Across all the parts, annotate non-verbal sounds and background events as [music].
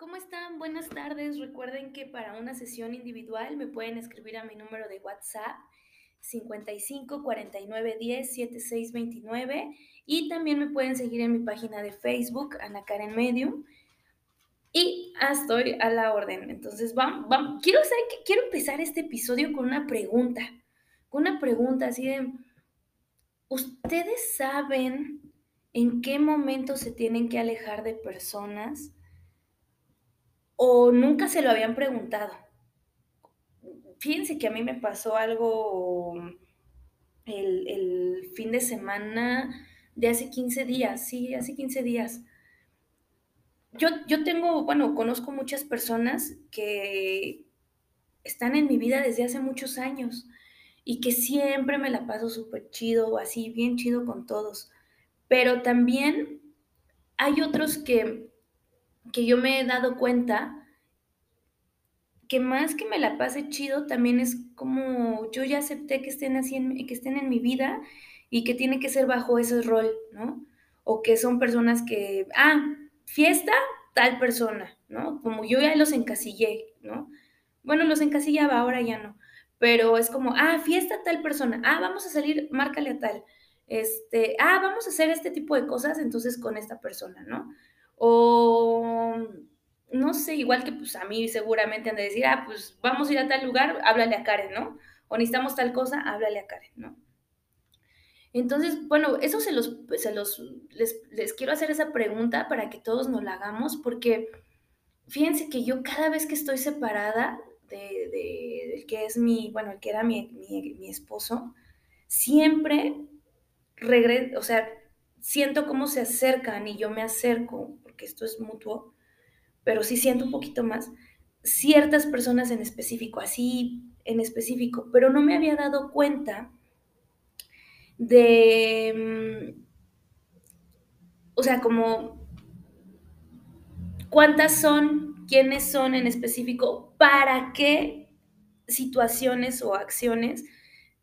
¿Cómo están? Buenas tardes. Recuerden que para una sesión individual me pueden escribir a mi número de WhatsApp 55 49 10 76 29 y también me pueden seguir en mi página de Facebook, Ana Karen Medium. Y estoy a la orden. Entonces, vamos, vamos. Quiero, saber que, quiero empezar este episodio con una pregunta. Con una pregunta así de, ¿ustedes saben en qué momento se tienen que alejar de personas? O nunca se lo habían preguntado. Fíjense que a mí me pasó algo el, fin de semana de hace 15 días, sí, hace 15 días. Yo, yo tengo, bueno, conozco muchas personas que están en mi vida desde hace muchos años y que siempre me la paso súper chido, así, bien chido con todos. Pero también hay otros que que yo me he dado cuenta que más que me la pase chido, también es como yo ya acepté que estén así, en, que estén en mi vida y que tiene que ser bajo ese rol, ¿no? O que son personas que, ah, fiesta, tal persona, ¿no? Como yo ya los encasillé, ¿no? Bueno, los encasillaba, ahora ya no. Pero es como, ah, fiesta tal persona, ah, vamos a salir, márcale a tal. Este, ah, vamos a hacer este tipo de cosas entonces con esta persona, ¿no? O no sé, igual que pues a mí seguramente han de decir, ah, pues vamos a ir a tal lugar, háblale a Karen, ¿no? O necesitamos tal cosa, háblale a Karen, ¿no? Entonces, bueno, eso se los, se los, les, quiero hacer esa pregunta para que todos nos la hagamos, porque fíjense que yo cada vez que estoy separada de, de, que es mi, bueno, el que era mi, mi, mi esposo, siempre regreso, o sea, siento cómo se acercan y yo me acerco que esto es mutuo, pero sí siento un poquito más, ciertas personas en específico, así en específico, pero no me había dado cuenta de, mm, o sea, como cuántas son, quiénes son en específico, para qué situaciones o acciones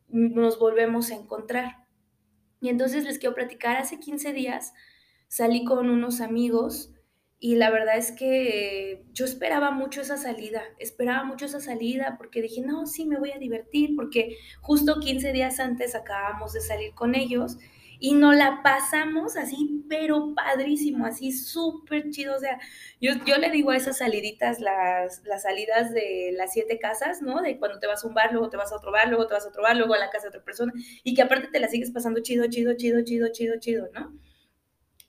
nos volvemos a encontrar. Y entonces les quiero platicar, hace 15 días salí con unos amigos y la verdad es que yo esperaba mucho esa salida, esperaba mucho esa salida porque dije, no, sí, me voy a divertir porque justo 15 días antes acabamos de salir con ellos y nos la pasamos así, pero padrísimo, así súper chido. O sea, yo, yo le digo a esas saliditas las, las salidas de las siete casas, ¿no? De cuando te vas a un bar, luego te vas a otro bar, luego te vas a otro bar, luego a la casa de otra persona y que aparte te la sigues pasando chido, chido, chido, chido, chido, chido, ¿no?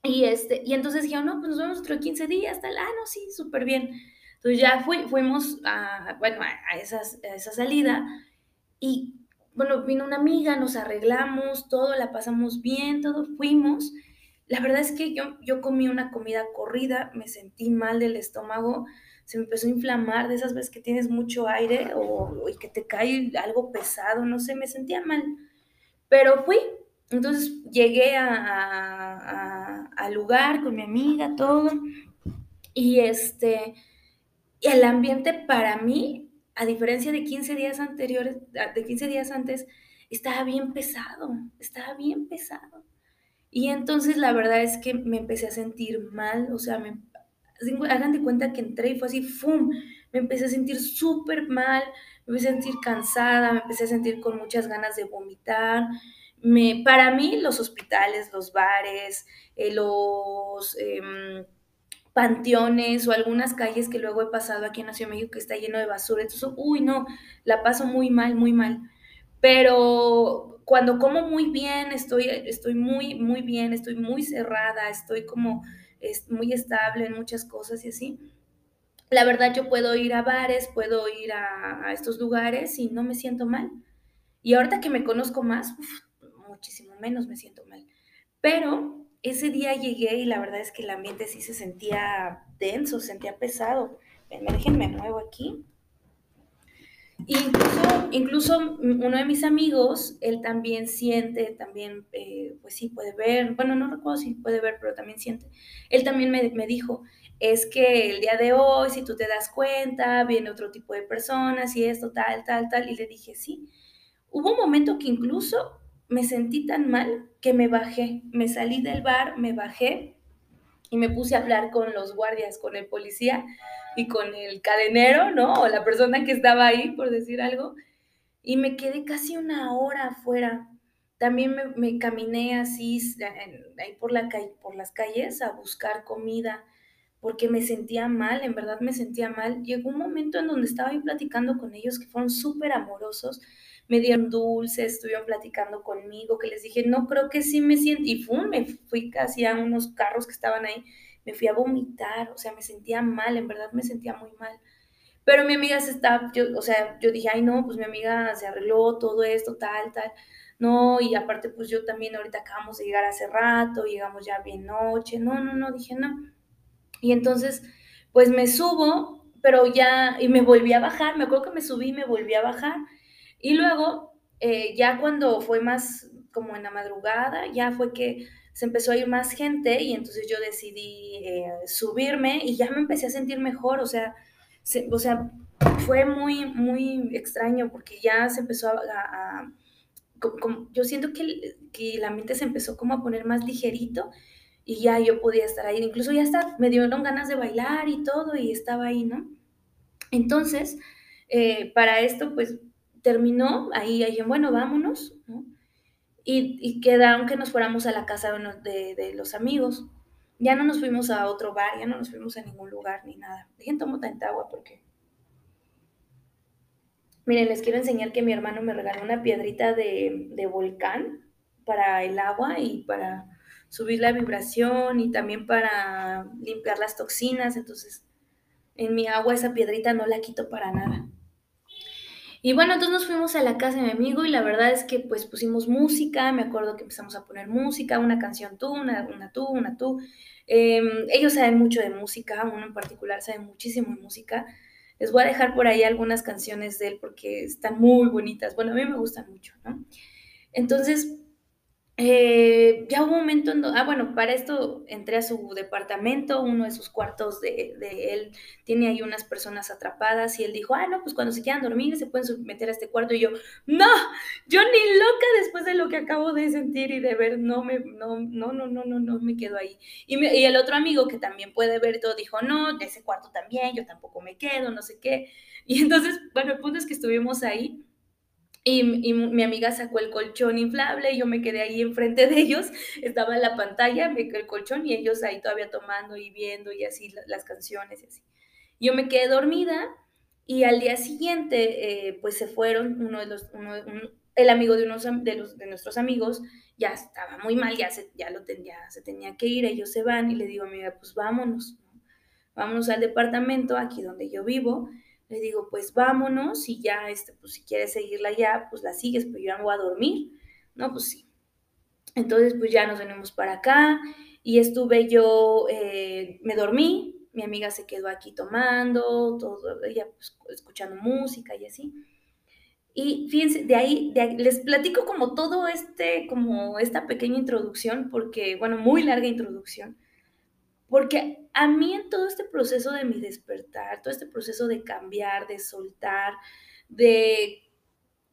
Y, este, y entonces dijeron, no, pues nos vemos otro 15 días, tal, ah, no, sí, súper bien. Entonces ya fui, fuimos a, bueno, a, esas, esa salida y, bueno, vino una amiga, nos arreglamos, todo, la pasamos bien, todo, fuimos. La verdad es que yo, yo comí una comida corrida, me sentí mal del estómago, se me empezó a inflamar de esas veces que tienes mucho aire o, y que te cae algo pesado, no sé, me sentía mal. Pero fui, entonces llegué al lugar con mi amiga, todo, y este, el ambiente para mí, a diferencia de 15 días anteriores, de 15 días antes, estaba bien pesado, estaba bien pesado. Y entonces la verdad es que me empecé a sentir mal, o sea, hagan de cuenta que entré y fue así, ¡fum! Me empecé a sentir súper mal, me empecé a sentir cansada, me empecé a sentir con muchas ganas de vomitar, me, para mí los hospitales, los bares, eh, los em, panteones o algunas calles que luego he pasado aquí en la Ciudad México que está lleno de basura, entonces, uy, no, la paso muy mal, muy mal. Pero cuando como muy bien, estoy, estoy muy, muy bien, estoy muy cerrada, estoy como es, muy estable en muchas cosas y así. La verdad, yo puedo ir a bares, puedo ir a, estos lugares y no me siento mal. Y ahorita que me conozco más, muchísimo menos me siento mal. Pero ese día llegué y la verdad es que el ambiente sí se sentía denso, se sentía pesado. Me déjenme nuevo aquí. Incluso, incluso uno de mis amigos, él también siente, también, eh, pues sí, puede ver, bueno, no recuerdo si puede ver, pero también siente. Él también me, me dijo, es que el día de hoy, si tú te das cuenta, viene otro tipo de personas y esto, tal, tal, tal. Y le dije, sí. Hubo un momento que incluso me sentí tan mal que me bajé, me salí del bar, me bajé y me puse a hablar con los guardias, con el policía y con el cadenero, ¿no? O la persona que estaba ahí, por decir algo, y me quedé casi una hora afuera. También me, caminé así ahí por, las calles a buscar comida porque me sentía mal, en verdad me sentía mal. Llegó un momento en donde estaba ahí platicando con ellos que fueron súper amorosos, me dieron dulces, estuvieron platicando conmigo, que les dije, no creo que sí me siento, y fue, me fui casi a unos carros que estaban ahí, me fui a vomitar, o sea, me sentía mal, en verdad me sentía muy mal. Pero mi amiga se está, yo, o sea, yo dije, ay no, pues mi amiga se arregló todo esto, tal, tal. No, y aparte, pues yo también ahorita acabamos de llegar hace rato, llegamos ya bien noche. No, no, no, dije, no. Y entonces, pues me subo, pero ya, y me volví a bajar, me acuerdo que me subí y me volví a bajar. Y luego, eh, ya cuando fue más como en la madrugada, ya fue que se empezó a ir más gente y entonces yo decidí eh, subirme y ya me empecé a sentir mejor, o sea, o sea, fue muy, muy extraño porque ya se empezó a... yo siento que, que la mente se empezó como a poner más ligerito y ya yo podía estar ahí. Incluso ya hasta me dieron ganas de bailar y todo y estaba ahí, ¿no? Entonces, eh, para esto, pues terminó, ahí dije, bueno, vámonos, ¿no? Y, y, quedaron que nos fuéramos a la casa de, de, los amigos. Ya no nos fuimos a otro bar, ya no nos fuimos a ningún lugar ni nada. Dejen tomo tanta agua porque... Miren, les quiero enseñar que mi hermano me regaló una piedrita de, de volcán para el agua y para subir la vibración y también para limpiar las toxinas. Entonces, en mi agua esa piedrita no la quito para nada. Y bueno, entonces nos fuimos a la casa de mi amigo y la verdad es que pues pusimos música, me acuerdo que empezamos a poner música, una canción tú, una, una tú, una tú. Em, ellos saben mucho de música, uno en particular sabe muchísimo de música. Les voy a dejar por ahí algunas canciones de él porque están muy bonitas. Bueno, a mí me gustan mucho, ¿no? Entonces, eh, ya hubo un momento en donde, ah, bueno, para esto entré a su departamento, uno de sus cuartos de, él tiene ahí unas personas atrapadas y él dijo, ah, no, pues cuando se quieran dormir se pueden meter a este cuarto y yo, no, yo ni loca después de lo que acabo de sentir y de ver, no me, no, no, no, no, no, no me quedo ahí. Y, y el otro amigo que también puede ver todo dijo, no, ese cuarto también, yo tampoco me quedo, no sé qué. Y entonces, bueno, el punto es que estuvimos ahí y, mi amiga sacó el colchón inflable y yo me quedé ahí enfrente de ellos. Estaba en la pantalla, el colchón y ellos ahí todavía tomando y viendo y así las canciones así. Yo me quedé dormida y al día siguiente eh, pues se fueron, uno de los, el amigo de, unos, de, los, de nuestros amigos ya estaba muy mal, ya se, ya lo tenía, se tenía que ir, ellos se van y le digo a mi amiga, pues vámonos, vámonos al departamento aquí donde yo vivo le digo, pues vámonos y ya, este, pues si quieres seguirla ya, pues la sigues, pero yo no voy a dormir. No, pues sí. Entonces, pues ya nos venimos para acá y estuve yo, eh, me dormí, mi amiga se quedó aquí tomando, todo, ella pues, escuchando música y así. Y fíjense, de ahí, de ahí, les platico como todo este, como esta pequeña introducción, porque, bueno, muy larga introducción, porque a mí en todo este proceso de mi despertar, todo este proceso de cambiar, de soltar, de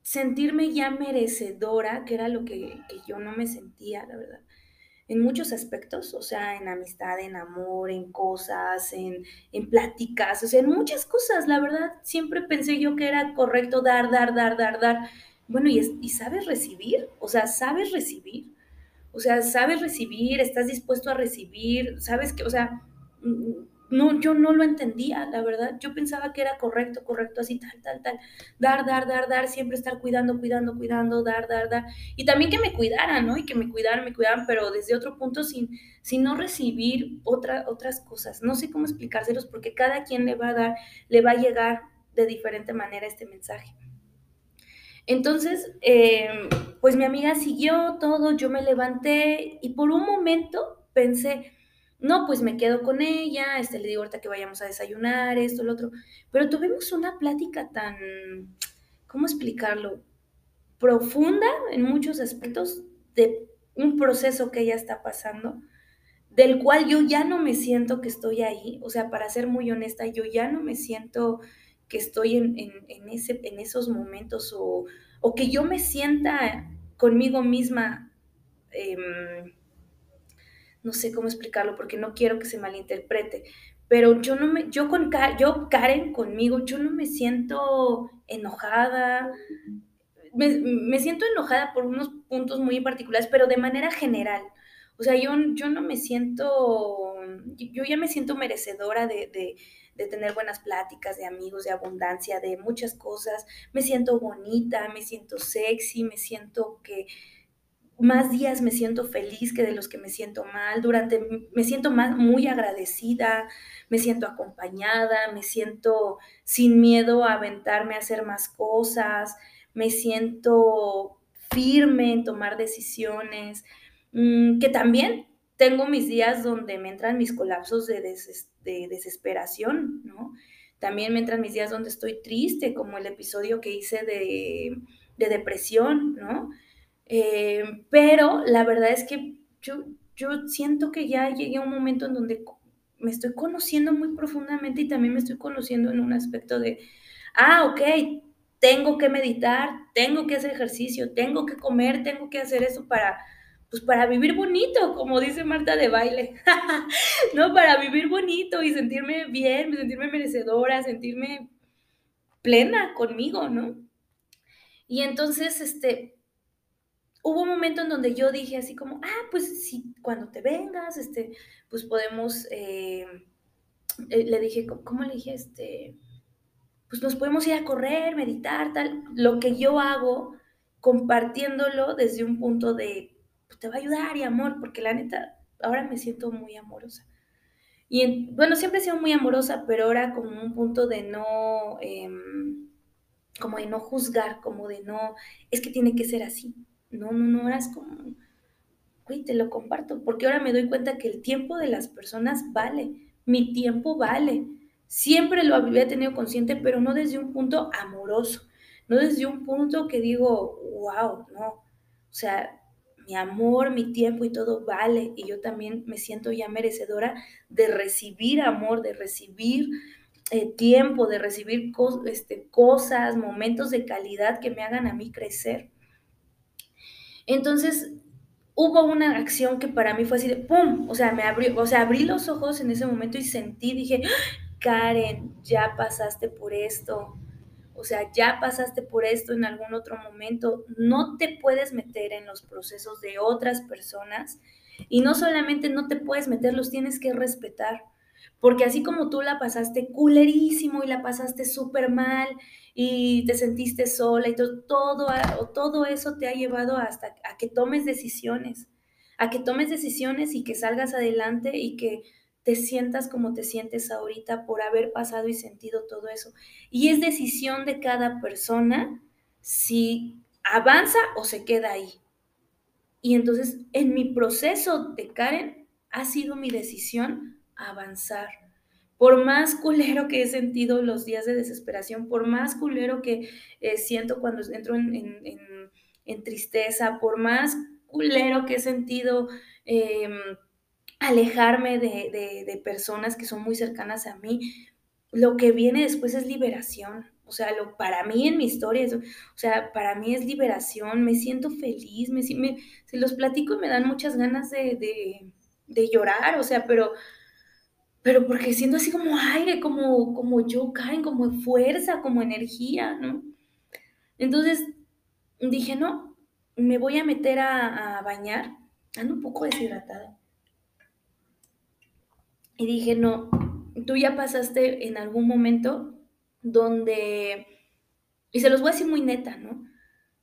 sentirme ya merecedora, que era lo que, yo no me sentía, la verdad, en muchos aspectos, o sea, en amistad, en amor, en cosas, en, en pláticas, o sea, en muchas cosas, la verdad, siempre pensé yo que era correcto dar, dar, dar, dar, dar. Bueno, ¿y, y sabes recibir? O sea, ¿sabes recibir? O sea, sabes recibir, estás dispuesto a recibir, sabes que, o sea, no, yo no lo entendía, la verdad. Yo pensaba que era correcto, correcto, así, tal, tal, tal. Dar, dar, dar, dar, siempre estar cuidando, cuidando, cuidando, dar, dar, dar. Y también que me cuidaran, ¿no? Y que me cuidaran, me cuidaran, pero desde otro punto sin, sin no recibir otra, otras cosas. No sé cómo explicárselos porque cada quien le va a dar, le va a llegar de diferente manera este mensaje. Entonces, em, pues mi amiga siguió todo, yo me levanté y por un momento pensé, no, pues me quedo con ella, este, le digo ahorita que vayamos a desayunar, esto, lo otro, pero tuvimos una plática tan, ¿cómo explicarlo? Profunda en muchos aspectos de un proceso que ella está pasando, del cual yo ya no me siento que estoy ahí, o sea, para ser muy honesta, yo ya no me siento que estoy en, ese, en esos momentos o, que yo me sienta conmigo misma, em, no sé cómo explicarlo porque no quiero que se malinterprete, pero yo no me, yo con, yo Karen conmigo, yo no me siento enojada, me, siento enojada por unos puntos muy particulares, pero de manera general. O sea, yo, yo no me siento, yo ya me siento merecedora de, de tener buenas pláticas, de amigos, de abundancia, de muchas cosas. Me siento bonita, me siento sexy, me siento que más días me siento feliz que de los que me siento mal. Durante me siento más muy agradecida, me siento acompañada, me siento sin miedo a aventarme a hacer más cosas, me siento firme en tomar decisiones, mm, que también tengo mis días donde me entran mis colapsos de, desesperación, ¿no? También me entran mis días donde estoy triste, como el episodio que hice de, depresión, ¿no? Eh, pero la verdad es que yo, siento que ya llegué a un momento en donde me estoy conociendo muy profundamente y también me estoy conociendo en un aspecto de, ah, ok, tengo que meditar, tengo que hacer ejercicio, tengo que comer, tengo que hacer eso para, pues para vivir bonito, como dice Marta de baile, [laughs] ¿no? Para vivir bonito y sentirme bien, sentirme merecedora, sentirme plena conmigo, ¿no? Y entonces, este, hubo un momento en donde yo dije así como, ah, pues sí, cuando te vengas, este, pues podemos, eh, eh, le dije, ¿cómo le dije? Este, pues nos podemos ir a correr, meditar, tal. Lo que yo hago, compartiéndolo desde un punto de, pues te va a ayudar y amor, porque la neta, ahora me siento muy amorosa. Y bueno, siempre he sido muy amorosa, pero ahora como un punto de no, em, como de no juzgar, como de no, es que tiene que ser así. No, no, no, ahora es como, güey, te lo comparto, porque ahora me doy cuenta que el tiempo de las personas vale, mi tiempo vale Siempre lo había tenido consciente, pero no desde un punto amoroso, no desde un punto que digo, wow, no. O sea, mi amor, mi tiempo y todo vale. Y yo también me siento ya merecedora de recibir amor, de recibir eh, tiempo, de recibir este, cosas, momentos de calidad que me hagan a mí crecer. Entonces, hubo una acción que para mí fue así de ¡pum! O sea, me abrió, o sea, abrí los ojos en ese momento y sentí, dije, Karen, ya pasaste por esto, o sea, ya pasaste por esto en algún otro momento, no te puedes meter en los procesos de otras personas y no solamente no te puedes meter, los tienes que respetar. Porque así como tú la pasaste culerísimo y la pasaste súper mal y te sentiste sola y todo, todo, todo eso te ha llevado hasta a que tomes decisiones, a que tomes decisiones y que salgas adelante y que te sientas como te sientes ahorita por haber pasado y sentido todo eso. Y es decisión de cada persona si avanza o se queda ahí. Y entonces en mi proceso de Karen ha sido mi decisión avanzar. Por más culero que he sentido los días de desesperación, por más culero que eh, siento cuando entro en, tristeza, por más culero que he sentido em, alejarme de, personas que son muy cercanas a mí, lo que viene después es liberación. O sea, lo, para mí en mi historia, o sea, para mí es liberación, me siento feliz, me, me, si los platico me dan muchas ganas de, llorar, o sea, pero, pero porque siento así como aire, como, como yo caen, como fuerza, como energía, ¿no? Entonces dije, no, me voy a meter a, a bañar, ando un poco deshidratada. Y dije, no, tú ya pasaste en algún momento donde, y se los voy a decir muy neta, ¿no?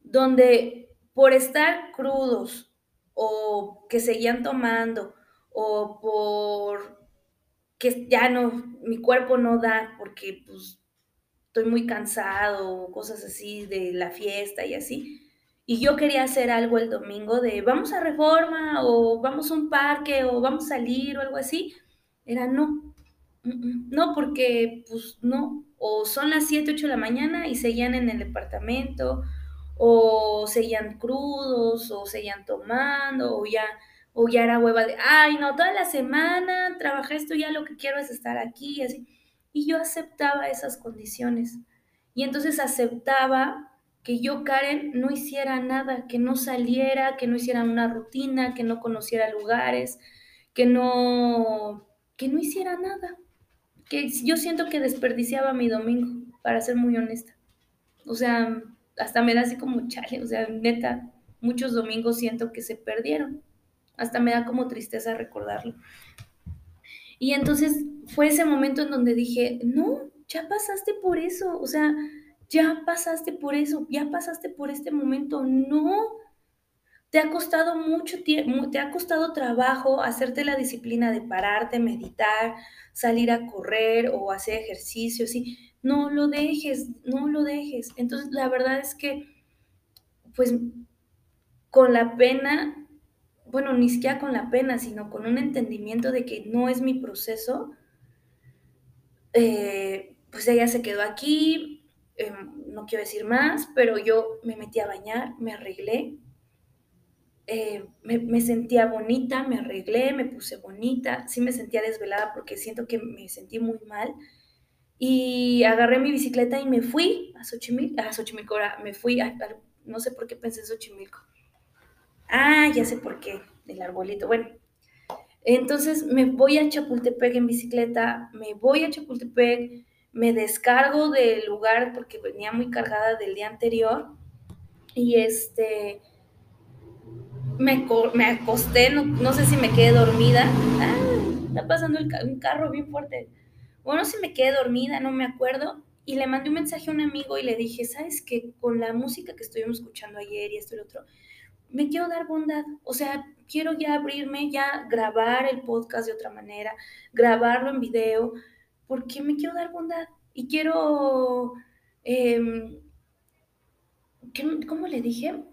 Donde por estar crudos o que seguían tomando o por que ya no, mi cuerpo no da porque pues estoy muy cansado o cosas así de la fiesta y así. Y yo quería hacer algo el domingo de vamos a reforma o vamos a un parque o vamos a salir o algo así era no. No, porque pues no, o son las 7, 8 de la mañana y seguían en el departamento, o seguían crudos, o seguían tomando, o ya, o ya era hueva de, ay, no, toda la semana trabajé esto, ya lo que quiero es estar aquí, y así. Y yo aceptaba esas condiciones. Y entonces aceptaba que yo, Karen, no hiciera nada, que no saliera, que no hiciera una rutina, que no conociera lugares, que no, que no hiciera nada, que yo siento que desperdiciaba mi domingo, para ser muy honesta. O sea, hasta me da así como chale, o sea, neta, muchos domingos siento que se perdieron. Hasta me da como tristeza recordarlo. Y entonces fue ese momento en donde dije, no, ya pasaste por eso, o sea, ya pasaste por eso, ya pasaste por este momento, no. Te ha costado mucho tiempo, te ha costado trabajo hacerte la disciplina de pararte, meditar, salir a correr o hacer ejercicio, ¿sí? No lo dejes, no lo dejes. Entonces, la verdad es que, pues, con la pena, bueno, ni siquiera con la pena, sino con un entendimiento de que no es mi proceso, eh, pues ella se quedó aquí, eh, no quiero decir más, pero yo me metí a bañar, me arreglé, eh, me, me, sentía bonita, me arreglé, me puse bonita, sí me sentía desvelada porque siento que me sentí muy mal. Y agarré mi bicicleta y me fui a Xochimilco, a Xochimilco, me fui, a, a, no sé por qué pensé en Xochimilco. Ah, ya sé por qué, el arbolito. Bueno, entonces me voy a Chapultepec en bicicleta, me voy a Chapultepec, me descargo del lugar porque venía muy cargada del día anterior y este me, me acosté, no, no, sé si me quedé dormida. Ah, está pasando un carro bien fuerte. Bueno, si me quedé dormida, no me acuerdo. Y le mandé un mensaje a un amigo y le dije, ¿sabes qué? Con la música que estuvimos escuchando ayer y esto y lo otro, me quiero dar bondad. O sea, quiero ya abrirme, ya grabar el podcast de otra manera, grabarlo en video, porque me quiero dar bondad. Y quiero, eh, ¿cómo le dije?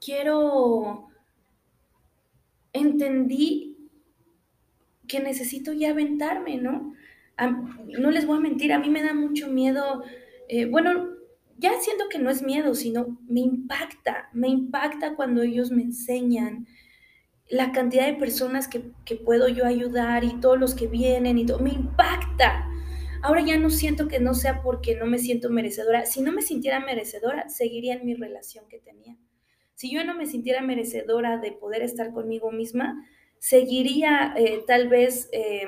Quiero, entendí que necesito ya aventarme, ¿no? No les voy a mentir, a mí me da mucho miedo, eh, bueno, ya siento que no es miedo, sino me impacta, me impacta cuando ellos me enseñan la cantidad de personas que, que puedo yo ayudar y todos los que vienen y todo, me impacta. Ahora ya no siento que no sea porque no me siento merecedora. Si no me sintiera merecedora, seguiría en mi relación que tenía. Si yo no me sintiera merecedora de poder estar conmigo misma, seguiría eh, tal vez, eh,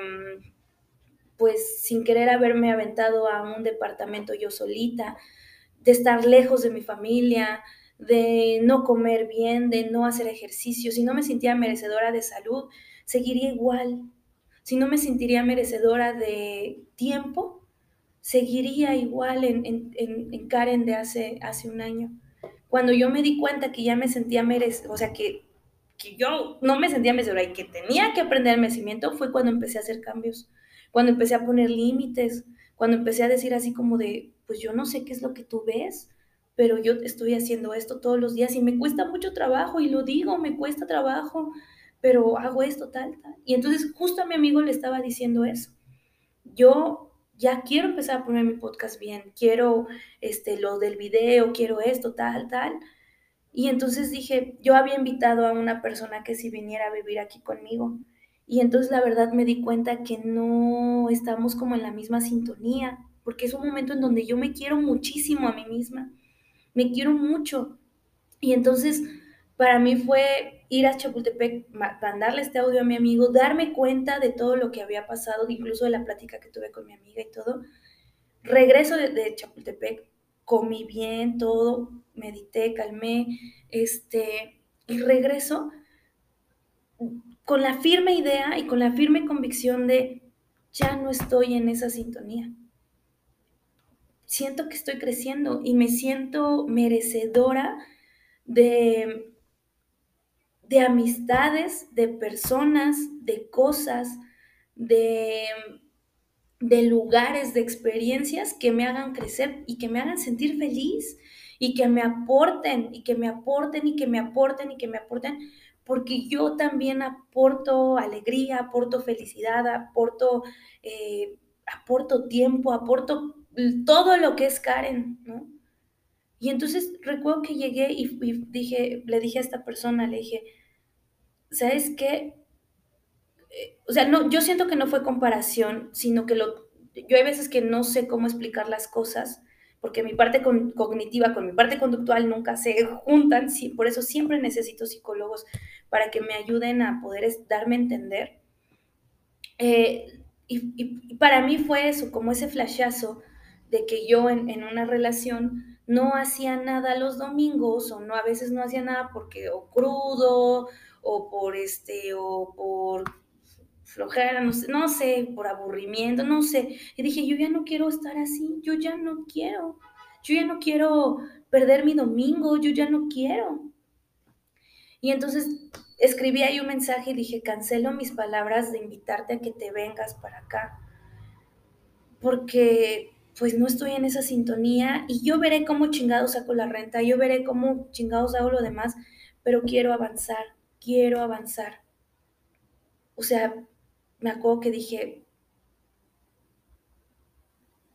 pues sin querer haberme aventado a un departamento yo solita, de estar lejos de mi familia, de no comer bien, de no hacer ejercicio. Si no me sentía merecedora de salud, seguiría igual. Si no me sentiría merecedora de tiempo, seguiría igual en, en, en Karen de hace un año cuando yo me di cuenta que ya me sentía merecedora, o sea, que, que, yo no me sentía merecedora y que tenía que aprender el merecimiento, fue cuando empecé a hacer cambios, cuando empecé a poner límites, cuando empecé a decir así como de, pues yo no sé qué es lo que tú ves, pero yo estoy haciendo esto todos los días y me cuesta mucho trabajo y lo digo, me cuesta trabajo, pero hago esto tal, tal. Y entonces justo a mi amigo le estaba diciendo eso. Yo ya quiero empezar a poner mi podcast bien, quiero este, lo del video, quiero esto, tal, tal. Y entonces dije, yo había invitado a una persona que si viniera a vivir aquí conmigo. Y entonces la verdad me di cuenta que no estamos como en la misma sintonía, porque es un momento en donde yo me quiero muchísimo a mí misma, me quiero mucho. Y entonces para mí fue ir a Chapultepec, mandarle este audio a mi amigo, darme cuenta de todo lo que había pasado, incluso de la plática que tuve con mi amiga y todo. Regreso de, Chapultepec, comí bien, todo, medité, calmé, este, y regreso con la firme idea y con la firme convicción de ya no estoy en esa sintonía. Siento que estoy creciendo y me siento merecedora de de amistades, de personas, de cosas, de, de lugares, de experiencias que me hagan crecer y que me hagan sentir feliz y que me aporten y que me aporten y que me aporten y que me aporten, porque yo también aporto alegría, aporto felicidad, aporto, eh, aporto tiempo, aporto todo lo que es Karen, ¿no? Y entonces recuerdo que llegué y, y dije, le dije a esta persona, le dije, ¿sabes qué? Eh, o sea, no, yo siento que no fue comparación, sino que lo, yo hay veces que no sé cómo explicar las cosas, porque mi parte con, cognitiva con mi parte conductual nunca se juntan, sí, por eso siempre necesito psicólogos para que me ayuden a poder darme a entender. Eh, y, y, para mí fue eso, como ese flashazo de que yo en, en, una relación no hacía nada los domingos o no a veces no hacía nada porque o crudo o por este o por flojera, no sé, no sé, por aburrimiento, no sé. Y dije, yo ya no quiero estar así, yo ya no quiero. Yo ya no quiero perder mi domingo, yo ya no quiero. Y entonces escribí ahí un mensaje y dije, cancelo mis palabras de invitarte a que te vengas para acá. Porque pues no estoy en esa sintonía y yo veré cómo chingados saco la renta, yo veré cómo chingados hago lo demás, pero quiero avanzar, quiero avanzar. O sea, me acuerdo que dije,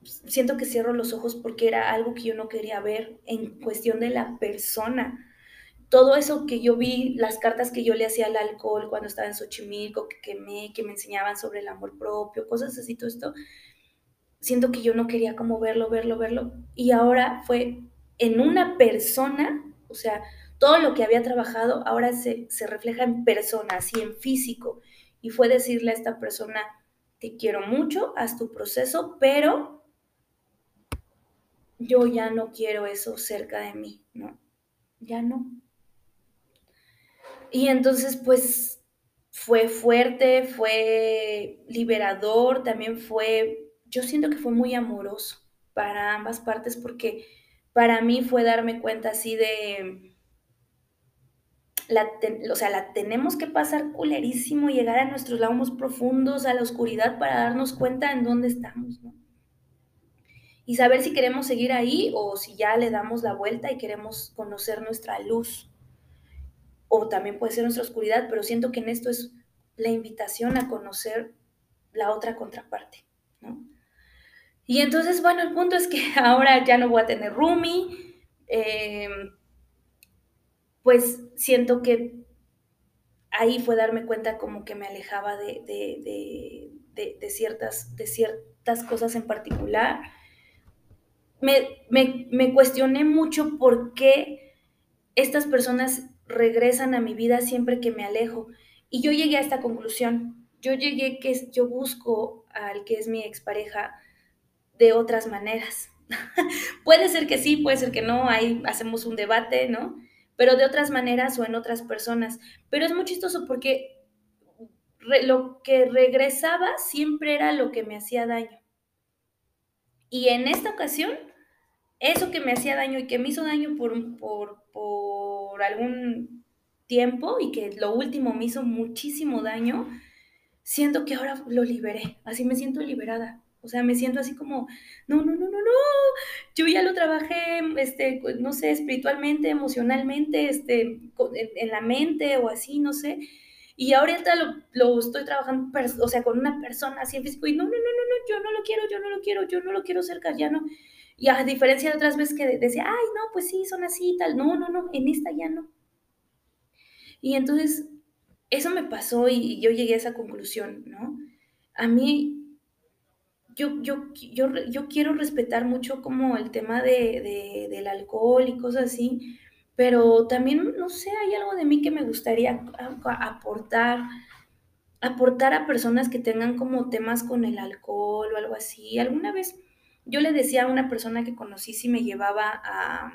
siento que cierro los ojos porque era algo que yo no quería ver en cuestión de la persona. Todo eso que yo vi, las cartas que yo le hacía al alcohol cuando estaba en Xochimilco, que quemé, que me enseñaban sobre el amor propio, cosas así, todo esto, siento que yo no quería como verlo, verlo, verlo. Y ahora fue en una persona, o sea, todo lo que había trabajado ahora se, se refleja en persona, así en físico. Y fue decirle a esta persona, te quiero mucho, haz tu proceso, pero yo ya no quiero eso cerca de mí, ¿no? Ya no. Y entonces, pues, fue fuerte, fue liberador, también fue, yo siento que fue muy amoroso para ambas partes porque para mí fue darme cuenta así de, la o sea, la tenemos que pasar culerísimo, llegar a nuestros lados profundos, a la oscuridad para darnos cuenta en dónde estamos, ¿no? Y saber si queremos seguir ahí o si ya le damos la vuelta y queremos conocer nuestra luz. O también puede ser nuestra oscuridad, pero siento que en esto es la invitación a conocer la otra contraparte, ¿no? Y entonces, bueno, el punto es que [laughs] ahora ya no voy a tener roomie, eh, pues siento que ahí fue darme cuenta como que me alejaba de, de, de, de ciertas, ciertas, cosas en particular. Me, me, me, cuestioné mucho por qué estas personas regresan a mi vida siempre que me alejo. Y yo llegué a esta conclusión. Yo llegué que yo busco al que es mi expareja de otras maneras. [laughs] puede ser que sí, puede ser que no, ahí hacemos un debate, ¿no? pero de otras maneras o en otras personas. Pero es muy chistoso porque lo que regresaba siempre era lo que me hacía daño. Y en esta ocasión, eso que me hacía daño y que me hizo daño por, por, por algún tiempo y que lo último me hizo muchísimo daño, siento que ahora lo liberé, así me siento liberada. O sea, me siento así como, no, no, no, no, no, yo ya lo trabajé, este, no sé, espiritualmente, emocionalmente, este, en, la mente o así, no sé. Y ahorita lo, lo estoy trabajando, o sea, con una persona así en físico y no, no, no, no, no, yo no lo quiero, yo no lo quiero, yo no lo quiero cerca, ya no. Y a diferencia de otras veces que decía, ay, no, pues sí, son así y tal. No, no, no, en esta ya no. Y entonces, eso me pasó y yo llegué a esa conclusión, ¿no? A mí yo, yo, yo, yo quiero respetar mucho como el tema de, de, del alcohol y cosas así, pero también, no sé, hay algo de mí que me gustaría aportar, aportar a personas que tengan como temas con el alcohol o algo así. Alguna vez yo le decía a una persona que conocí si me llevaba a,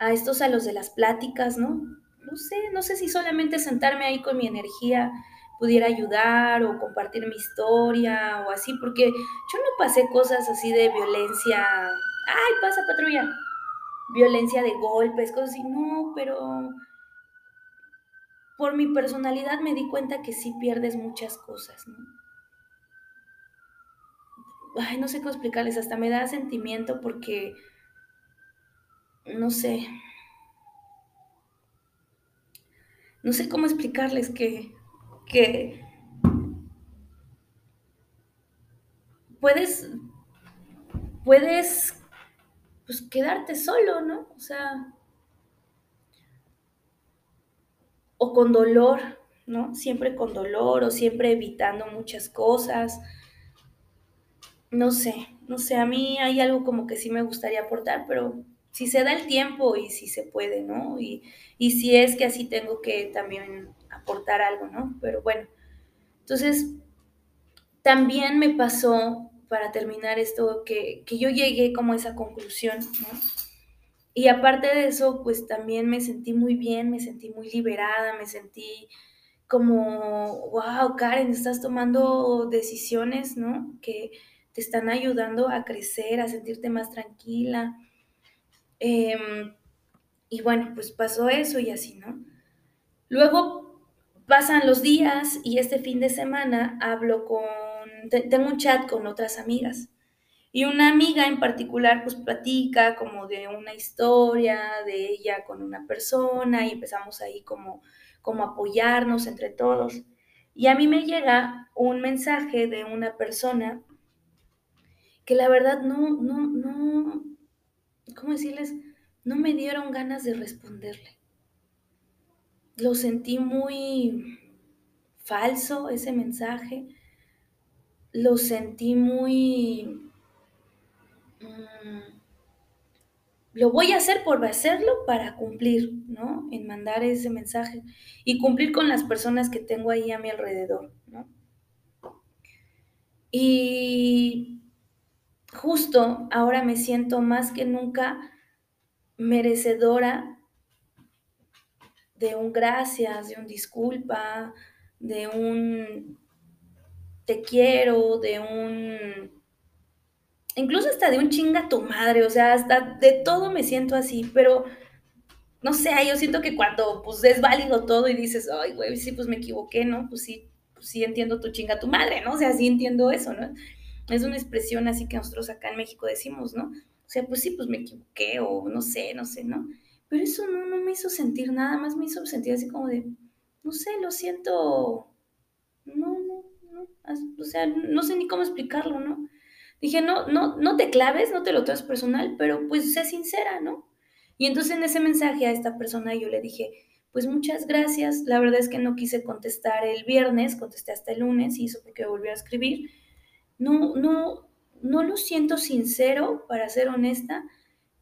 a estos, a los de las pláticas, ¿no? No sé, no sé si solamente sentarme ahí con mi energía pudiera ayudar o compartir mi historia o así, porque yo no pasé cosas así de violencia. ¡Ay, pasa patrulla! Violencia de golpes, cosas así. No, pero por mi personalidad me di cuenta que sí pierdes muchas cosas, ¿no? Ay, no sé cómo explicarles, hasta me da sentimiento porque, no sé, no sé cómo explicarles que que puedes, puedes pues, quedarte solo, ¿no? O sea, o con dolor, ¿no? Siempre con dolor o siempre evitando muchas cosas. No sé, no sé, a mí hay algo como que sí me gustaría aportar, pero si se da el tiempo y si se puede, ¿no? Y, y si es que así tengo que también aportar algo, ¿no? Pero bueno, Entonces, también me pasó, para terminar esto, que, que yo llegué como a esa conclusión, ¿no? Y aparte de eso, pues también me sentí muy bien, me sentí muy liberada, me sentí como, wow, Karen, estás tomando decisiones, ¿no? Que te están ayudando a crecer, a sentirte más tranquila. Em, y bueno, pues pasó eso y así, ¿no? Luego pasan los días y este fin de semana hablo con, tengo un chat con otras amigas. Y una amiga en particular pues platica como de una historia de ella con una persona y empezamos ahí como, como apoyarnos entre todos. Y a mí me llega un mensaje de una persona que la verdad no, no, no, ¿cómo decirles? No me dieron ganas de responderle. Lo sentí muy falso ese mensaje. Lo sentí muy Mm, lo voy a hacer por hacerlo para cumplir, ¿no? En mandar ese mensaje y cumplir con las personas que tengo ahí a mi alrededor, ¿no? Y justo ahora me siento más que nunca merecedora de un gracias, de un disculpa, de un te quiero, de un incluso hasta de un chinga tu madre, o sea, hasta de todo me siento así, pero no sé, yo siento que cuando pues es válido todo y dices, ay, güey, sí, pues me equivoqué, ¿no? Pues sí, pues sí entiendo tu chinga tu madre, ¿no? O sea, sí entiendo eso, ¿no? Es una expresión así que nosotros acá en México decimos, ¿no? O sea, pues sí, pues me equivoqué o no sé, no sé, ¿no? Pero eso no, no me hizo sentir nada más, me hizo sentir así como de, no sé, lo siento, no, no, no, o sea, no sé ni cómo explicarlo, ¿no? Dije, no, no, no te claves, no te lo traes personal, pero pues sé sincera, ¿no? Y entonces en ese mensaje a esta persona yo le dije, pues muchas gracias, la verdad es que no quise contestar el viernes, contesté hasta el lunes y eso porque volví a escribir. No, no, no lo siento sincero, para ser honesta,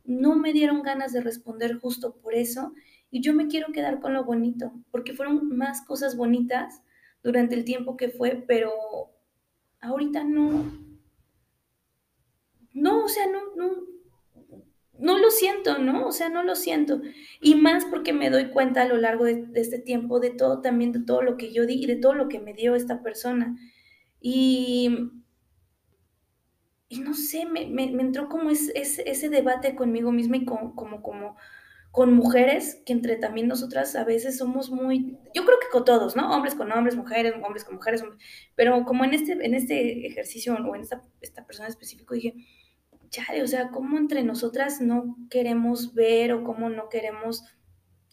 no me dieron ganas de responder justo por eso y yo me quiero quedar con lo bonito, porque fueron más cosas bonitas durante el tiempo que fue, pero ahorita no, no, o sea, no, no, no lo siento, ¿no? O sea, no lo siento. Y más porque me doy cuenta a lo largo de, este tiempo de todo, también de todo lo que yo di y de todo lo que me dio esta persona. Y, y no sé, me, entró como ese debate conmigo misma y con, como, como con mujeres, que entre también nosotras a veces somos muy, yo creo que con todos, ¿no? Hombres con hombres, mujeres, hombres con mujeres, pero como en este, en este ejercicio o en esta, esta persona específico dije, chale, o sea, cómo entre nosotras no queremos ver o cómo no queremos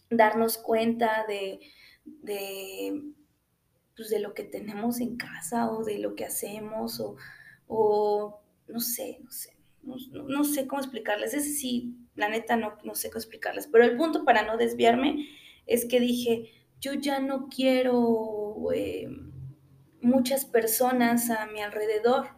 darnos cuenta de, de, pues de lo que tenemos en casa o de lo que hacemos o no sé, no sé, no, sé cómo explicarles. Ese sí, la neta no, no sé cómo explicarles. Pero el punto para no desviarme es que dije, yo ya no quiero eh, muchas personas a mi alrededor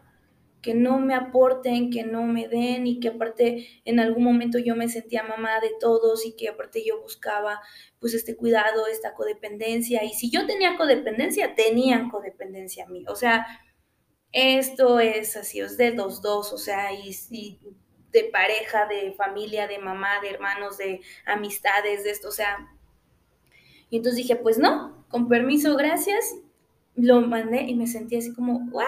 que no me aporten, que no me den y que aparte en algún momento yo me sentía mamá de todos y que aparte yo buscaba pues este cuidado, esta codependencia y si yo tenía codependencia, tenían codependencia a mí, o sea, esto es así, es de dos dos, o sea, y, y de pareja, de familia, de mamá, de hermanos, de amistades, de esto, o sea, y entonces dije, pues no, con permiso, gracias, lo mandé y me sentí así como, wow,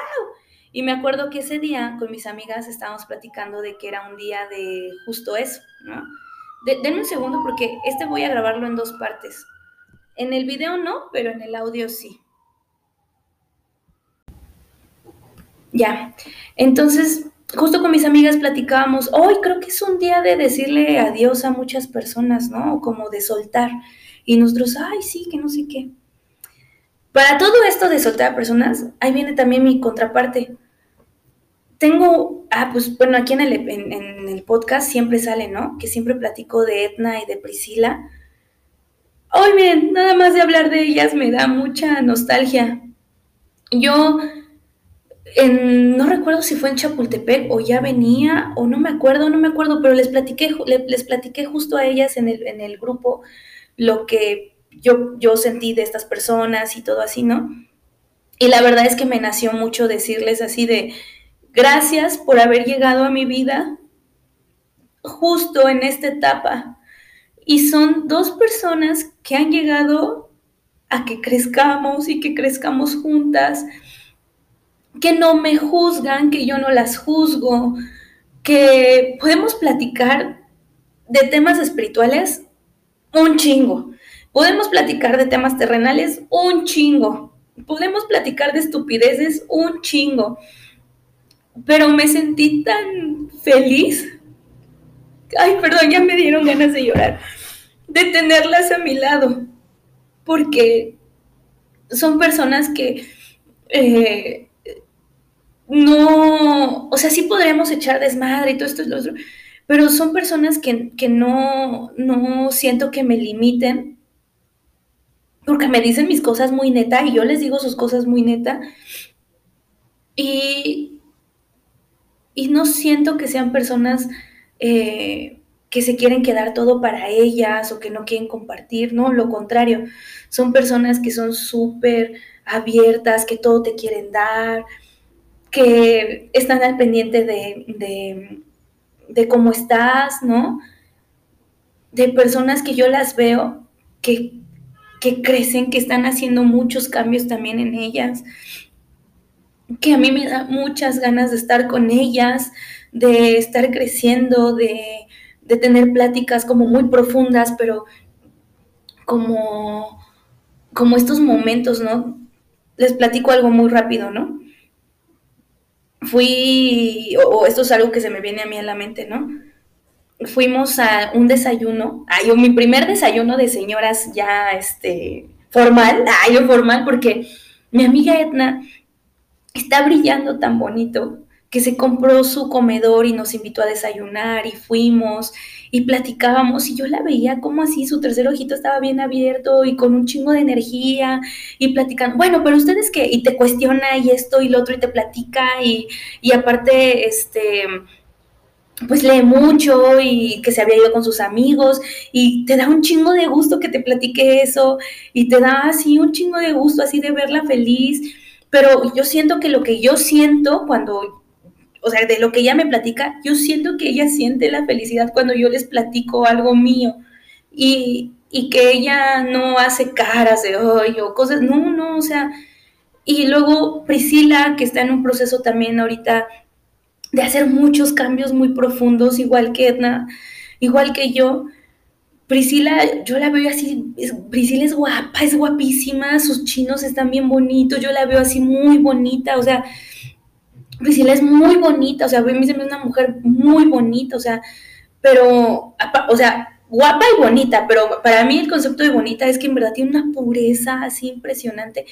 y me acuerdo que ese día con mis amigas estábamos platicando de que era un día de justo eso, ¿no? denme un segundo porque este voy a grabarlo en dos partes. En el video no, pero en el audio sí. Ya, entonces justo con mis amigas platicábamos, hoy creo que es un día de decirle adiós a muchas personas, ¿no? Como de soltar. Y nosotros, ay, sí, que no sé qué. Para todo esto de soltar a personas, ahí viene también mi contraparte. Tengo, ah, pues bueno, aquí en el, en, el podcast siempre sale, ¿no? Que siempre platico de Etna y de Priscila. Hoy bien, nada más de hablar de ellas me da mucha nostalgia. Yo no recuerdo si fue en Chapultepec o ya venía, o no me acuerdo, no me acuerdo, pero les platiqué, les, platiqué justo a ellas en el, en el grupo lo que yo, yo sentí de estas personas y todo así, ¿no? Y la verdad es que me nació mucho decirles así de, gracias por haber llegado a mi vida justo en esta etapa. Y son dos personas que han llegado a que crezcamos y que crezcamos juntas, que no me juzgan, que yo no las juzgo, que podemos platicar de temas espirituales un chingo. Podemos platicar de temas terrenales un chingo. Podemos platicar de estupideces un chingo. Pero me sentí tan feliz. Ay, perdón, ya me dieron ganas de llorar. De tenerlas a mi lado. Porque son personas que eh, no, o sea, sí podríamos echar desmadre y todo esto y lo otro, pero son personas que, no, no siento que me limiten, porque me dicen mis cosas muy neta y yo les digo sus cosas muy neta. Y, y no siento que sean personas eh, que se quieren quedar todo para ellas o que no quieren compartir, no, lo contrario, son personas que son súper abiertas, que todo te quieren dar, que están al pendiente de, de, cómo estás, ¿no? De personas que yo las veo que, que crecen, que están haciendo muchos cambios también en ellas, que a mí me da muchas ganas de estar con ellas, de estar creciendo, de, de tener pláticas como muy profundas, pero como, como estos momentos, ¿no? Les platico algo muy rápido, ¿no? Fui, o, esto es algo que se me viene a mí a la mente, ¿no? Fuimos a un desayuno, ay, mi primer desayuno de señoras ya, este, formal, ay, yo formal, porque mi amiga Edna está brillando tan bonito que se compró su comedor y nos invitó a desayunar y fuimos y platicábamos y yo la veía como así, su tercer ojito estaba bien abierto y con un chingo de energía y platicando, bueno, pero ustedes qué, y te cuestiona y esto y lo otro y te platica y, y aparte, este, pues lee mucho y que se había ido con sus amigos y te da un chingo de gusto que te platique eso y te da así un chingo de gusto así de verla feliz, pero yo siento que lo que yo siento cuando o sea, de lo que ella me platica, yo siento que ella siente la felicidad cuando yo les platico algo mío y, que ella no hace caras de hoy o cosas, no, no, o sea, y luego Priscila, que está en un proceso también ahorita de hacer muchos cambios muy profundos, igual que Edna, igual que yo. Priscila, yo la veo así, Priscila es guapa, es guapísima, sus chinos están bien bonitos, yo la veo así muy bonita, o sea, Priscila es muy bonita, o sea, a mí se me una mujer muy bonita, o sea, pero, o sea, guapa y bonita, pero para mí el concepto de bonita es que en verdad tiene una pureza así impresionante.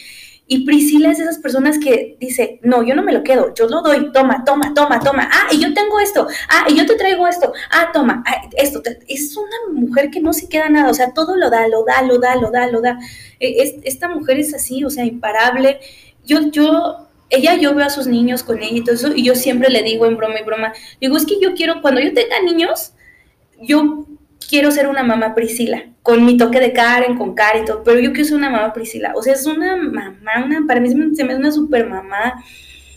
Y Priscila es de esas personas que dice, no, yo no me lo quedo, yo lo doy, toma, toma, toma, toma, ah, y yo tengo esto, ah, y yo te traigo esto, ah, toma, ah, esto, es una mujer que no se queda nada, o sea, todo lo da, lo da, lo da, lo da, lo da. E, esta mujer es así, o sea, imparable. Yo, yo ella, yo veo a sus niños con ella y todo eso, y yo siempre le digo en broma y broma, digo, es que yo quiero, cuando yo tenga niños, yo quiero ser una mamá Priscila, con mi toque de Karen, con Karen y todo, pero yo quiero ser una mamá Priscila, o sea, es una mamá, una, para mí se me, hace una super mamá,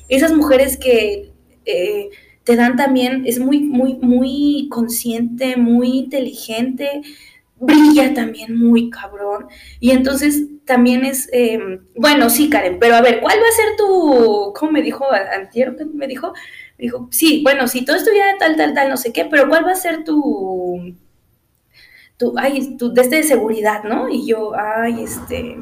esas mujeres que eh, te dan también, es muy, muy, muy consciente, muy inteligente, brilla también muy cabrón, y entonces también es, em, bueno, sí, Karen, pero a ver, ¿cuál va a ser tu, ¿cómo me dijo Antier? Me dijo, dijo, sí, bueno, si todo ya tal, tal, tal, no sé qué, pero ¿cuál va a ser tu, tu, ay, tu, de este seguridad, ¿no? Y yo, ay, este,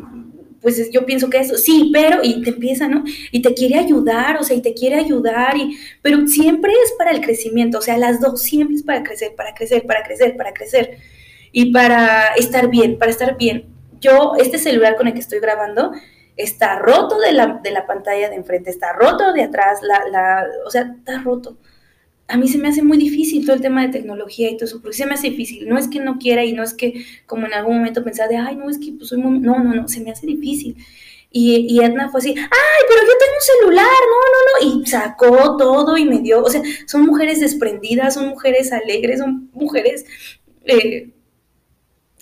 pues yo pienso que eso, sí, pero, y te empieza, ¿no? Y te quiere ayudar, o sea, y te quiere ayudar, y, pero siempre es para el crecimiento, o sea, las dos siempre es para crecer, para crecer, para crecer, para crecer, y para estar bien, para estar bien yo, este celular con el que estoy grabando, está roto de la, de la pantalla de enfrente, está roto de atrás, la, la, o sea, está roto. A mí se me hace muy difícil todo el tema de tecnología y todo eso, porque se me hace difícil. No es que no quiera y no es que como en algún momento pensar de, ay, no, es que pues soy muy... No, no, no, se me hace difícil. Y, y, Edna fue así, ay, pero yo tengo un celular, no, no, no, y sacó todo y me dio, o sea, son mujeres desprendidas, son mujeres alegres, son mujeres eh,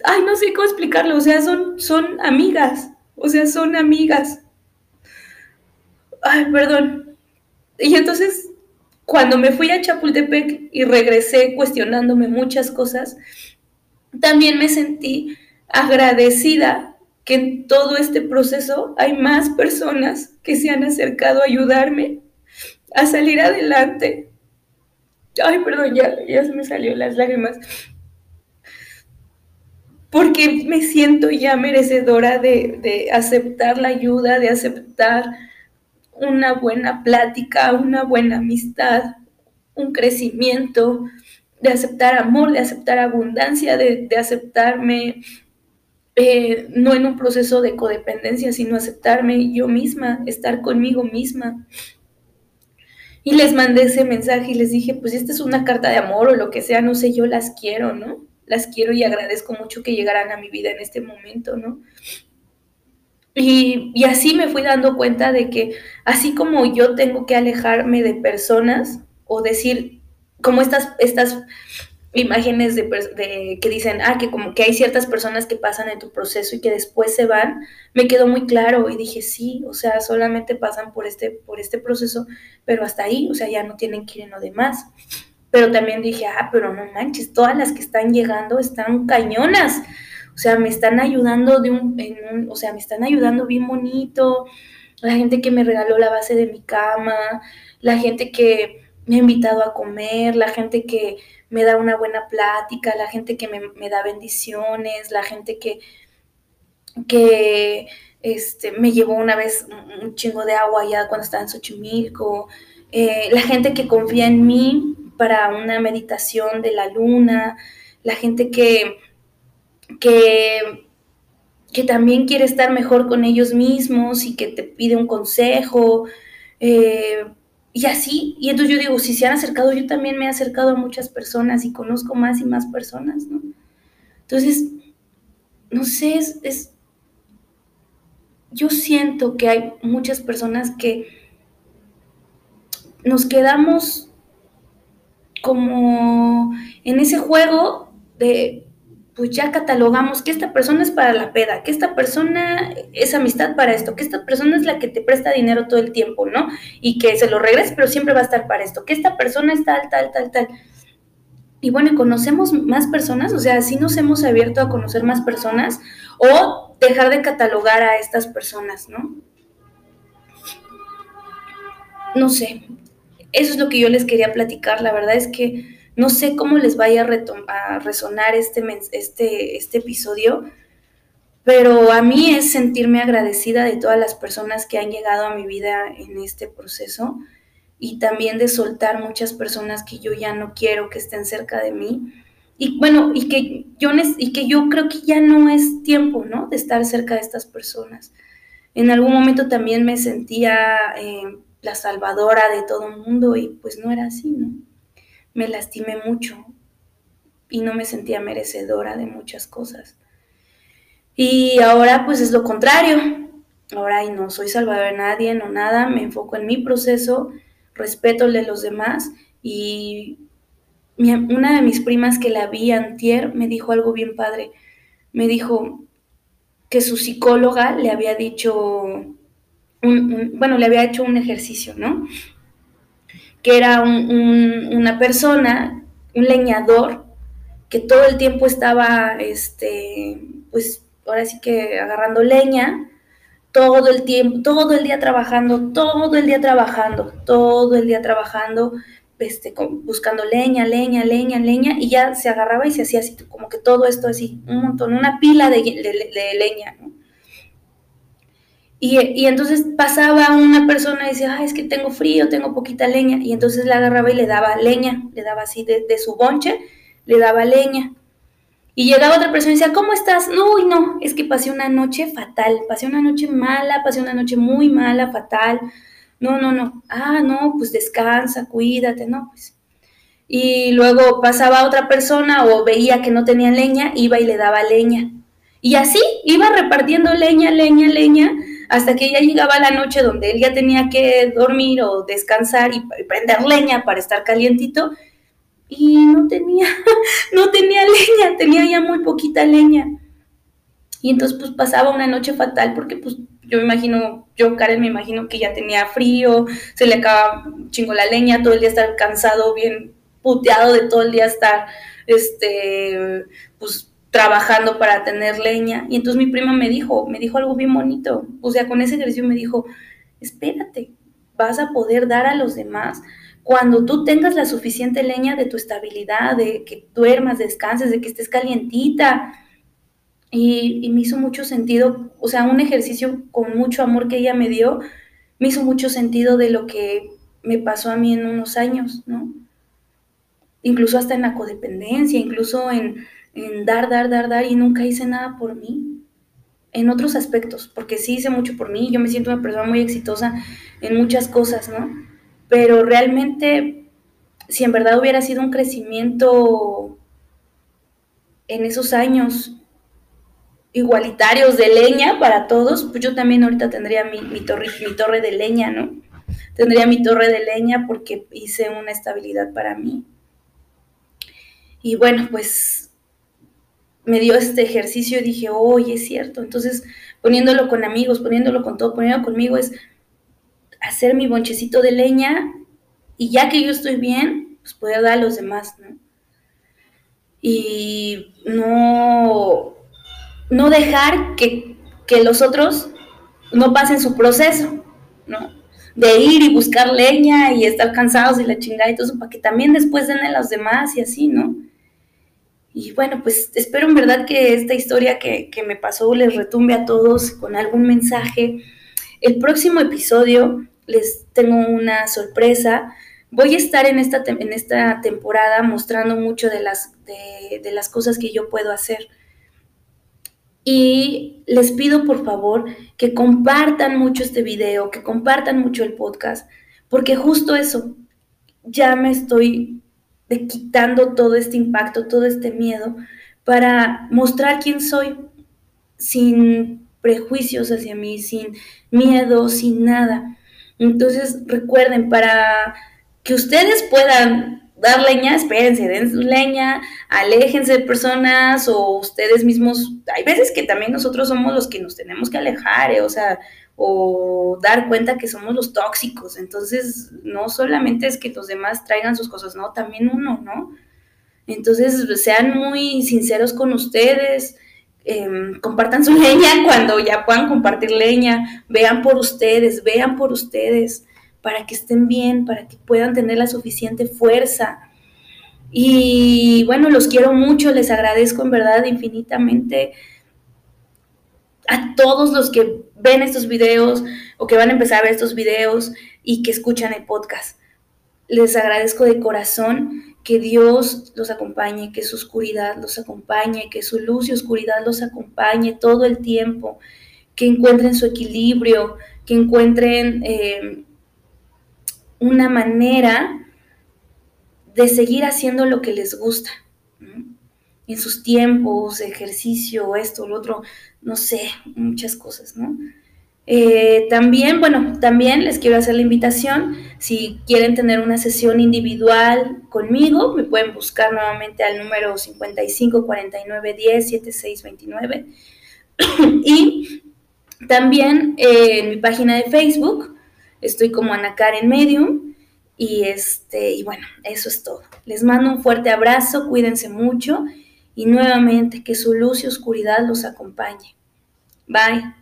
ay, no sé cómo explicarlo, o sea, son, son amigas, o sea, son amigas. ay, perdón. Y entonces, cuando me fui a Chapultepec y regresé cuestionándome muchas cosas, también me sentí agradecida que en todo este proceso hay más personas que se han acercado a ayudarme a salir adelante. Ay, perdón, ya, ya se me salió las lágrimas. Porque me siento ya merecedora de, aceptar la ayuda, de aceptar una buena plática, una buena amistad, un crecimiento, de aceptar amor, de aceptar abundancia, de, de aceptarme eh, no en un proceso de codependencia, sino aceptarme yo misma, estar conmigo misma. Y les mandé ese mensaje y les dije, pues esta es una carta de amor o lo que sea, no sé, yo las quiero, ¿no? Las quiero y agradezco mucho que llegaran a mi vida en este momento, ¿no? Y, y, así me fui dando cuenta de que así como yo tengo que alejarme de personas o decir, como estas, estas imágenes de, que dicen, ah, que como que hay ciertas personas que pasan en tu proceso y que después se van, me quedó muy claro y dije, sí, o sea, solamente pasan por este, por este proceso, pero hasta ahí, o sea, ya no tienen que ir en lo demás. Pero también dije, ah, pero no manches, todas las que están llegando están cañonas. O sea, me están ayudando de un, o sea, me están ayudando bien bonito. La gente que me regaló la base de mi cama, la gente que me ha invitado a comer, la gente que me da una buena plática, la gente que me, me da bendiciones, la gente que, que este, me llevó una vez un chingo de agua allá cuando estaba en Xochimilco, eh, la gente que confía en mí para una meditación de la luna, la gente que que, que también quiere estar mejor con ellos mismos y que te pide un consejo. Eh, y así, y entonces yo digo, si se han acercado, yo también me he acercado a muchas personas y conozco más y más personas, ¿no? Entonces, no sé, es, es yo siento que hay muchas personas que nos quedamos como en ese juego de pues ya catalogamos que esta persona es para la peda, que esta persona es amistad para esto, que esta persona es la que te presta dinero todo el tiempo, ¿no? Y que se lo regrese, pero siempre va a estar para esto, que esta persona es tal, tal, tal, tal. Y bueno, conocemos más personas, o sea, sí nos hemos abierto a conocer más personas o dejar de catalogar a estas personas, ¿no? No sé, eso es lo que yo les quería platicar, la verdad es que no sé cómo les vaya a, resonar este, este, este episodio, pero a mí es sentirme agradecida de todas las personas que han llegado a mi vida en este proceso y también de soltar muchas personas que yo ya no quiero que estén cerca de mí. Y bueno, y que yo, y que yo creo que ya no es tiempo, ¿no? De estar cerca de estas personas. En algún momento también me sentía eh, la salvadora de todo el mundo y pues no era así, ¿no? me lastimé mucho y no me sentía merecedora de muchas cosas. Y ahora pues es lo contrario. Ahora y no soy salvadora de nadie, no nada, me enfoco en mi proceso, respeto de los demás y una de mis primas que la vi antier me dijo algo bien padre. Me dijo que su psicóloga le había dicho, bueno, le había hecho un ejercicio, ¿no? que era una persona, un leñador, que todo el tiempo estaba, este, pues ahora sí que agarrando leña, todo el tiempo, todo el día trabajando, todo el día trabajando, todo el día trabajando, este, buscando leña, leña, leña, leña, y ya se agarraba y se hacía así, como que todo esto así, un montón, una pila de, de leña, ¿no? Y, entonces pasaba una persona y decía, es que tengo frío, tengo poquita leña. Y entonces la agarraba y le daba leña, le daba así de, su bonche, le daba leña. Y llegaba otra persona y decía, ¿cómo estás? No, y no, es que pasé una noche fatal, pasé una noche mala, pasé una noche muy mala, fatal. No, no, no. Ah, no, pues descansa, cuídate, no, pues. Y luego pasaba otra persona o veía que no tenía leña, iba y le daba leña. Y así iba repartiendo leña, leña, leña hasta que ya llegaba la noche donde él ya tenía que dormir o descansar y prender leña para estar calientito y no tenía, [laughs] no tenía leña, tenía ya muy poquita leña. Y entonces pues pasaba una noche fatal porque pues Yo imagino, yo Karen me imagino que ya tenía frío, se le acaba chingo la leña, todo el día estar cansado, bien puteado de todo el día estar, este, pues trabajando para tener leña. Y entonces mi prima me dijo, me dijo algo bien bonito. O sea, con ese ejercicio me dijo, espérate, vas a poder dar a los demás cuando tú tengas la suficiente leña de tu estabilidad, de que duermas, descanses, de que estés calientita. Y, y, me hizo mucho sentido, o sea, un ejercicio con mucho amor que ella me dio, me hizo mucho sentido de lo que me pasó a mí en unos años, ¿no? Incluso hasta en la codependencia, incluso en, en dar, dar, dar, dar y nunca hice nada por mí. En otros aspectos, porque sí hice mucho por mí, yo me siento una persona muy exitosa en muchas cosas, ¿no? Pero realmente, si en verdad hubiera sido un crecimiento en esos años igualitarios de leña para todos, pues yo también ahorita tendría mi, mi, torre, mi torre de leña, ¿no? Tendría mi torre de leña porque hice una estabilidad para mí. Y bueno, pues me dio este ejercicio y dije, oye, es cierto. Entonces, poniéndolo con amigos, poniéndolo con todo, poniéndolo conmigo, es hacer mi bonchecito de leña y ya que yo estoy bien, pues poder dar a los demás, ¿no? Y no, no dejar que, que los otros no pasen su proceso, ¿no? De ir y buscar leña y estar cansados y la chingada y todo eso, para que también después den a los demás y así, ¿no? Y bueno, pues espero en verdad que esta historia que, me pasó les retumbe a todos con algún mensaje. El próximo episodio les tengo una sorpresa. Voy a estar en esta, en esta temporada mostrando mucho de las, de las cosas que yo puedo hacer. Y les pido por favor que compartan mucho este video, que compartan mucho el podcast, porque justo eso, ya me estoy de quitando todo este impacto, todo este miedo, para mostrar quién soy sin prejuicios hacia mí, sin miedo, sin nada. Entonces, recuerden, para que ustedes puedan dar leña, espérense, den leña, aléjense de personas o ustedes mismos, hay veces que también nosotros somos los que nos tenemos que alejar, ¿eh? o sea, o dar cuenta que somos los tóxicos. Entonces, no solamente es que los demás traigan sus cosas, no, también uno, ¿no? Entonces, sean muy sinceros con ustedes, eh, compartan su [laughs] leña cuando ya puedan compartir leña, vean por ustedes, vean por ustedes, para que estén bien, para que puedan tener la suficiente fuerza. Y bueno, los quiero mucho, les agradezco en verdad infinitamente a todos los que ven estos videos o que van a empezar a ver estos videos y que escuchan el podcast. Les agradezco de corazón que Dios los acompañe, que su oscuridad los acompañe, que su luz y oscuridad los acompañe todo el tiempo, que encuentren su equilibrio, que encuentren eh, una manera de seguir haciendo lo que les gusta. En sus tiempos, ejercicio, esto, lo otro, no sé, muchas cosas, ¿no? Eh, también, bueno, también les quiero hacer la invitación, si quieren tener una sesión individual conmigo, me pueden buscar nuevamente al número 55 49 10 76 29. y también eh, en mi página de Facebook, estoy como Ana Karen Medium. Y, este, y bueno, eso es todo. Les mando un fuerte abrazo, cuídense mucho y nuevamente que su luz y oscuridad los acompañe. Bye.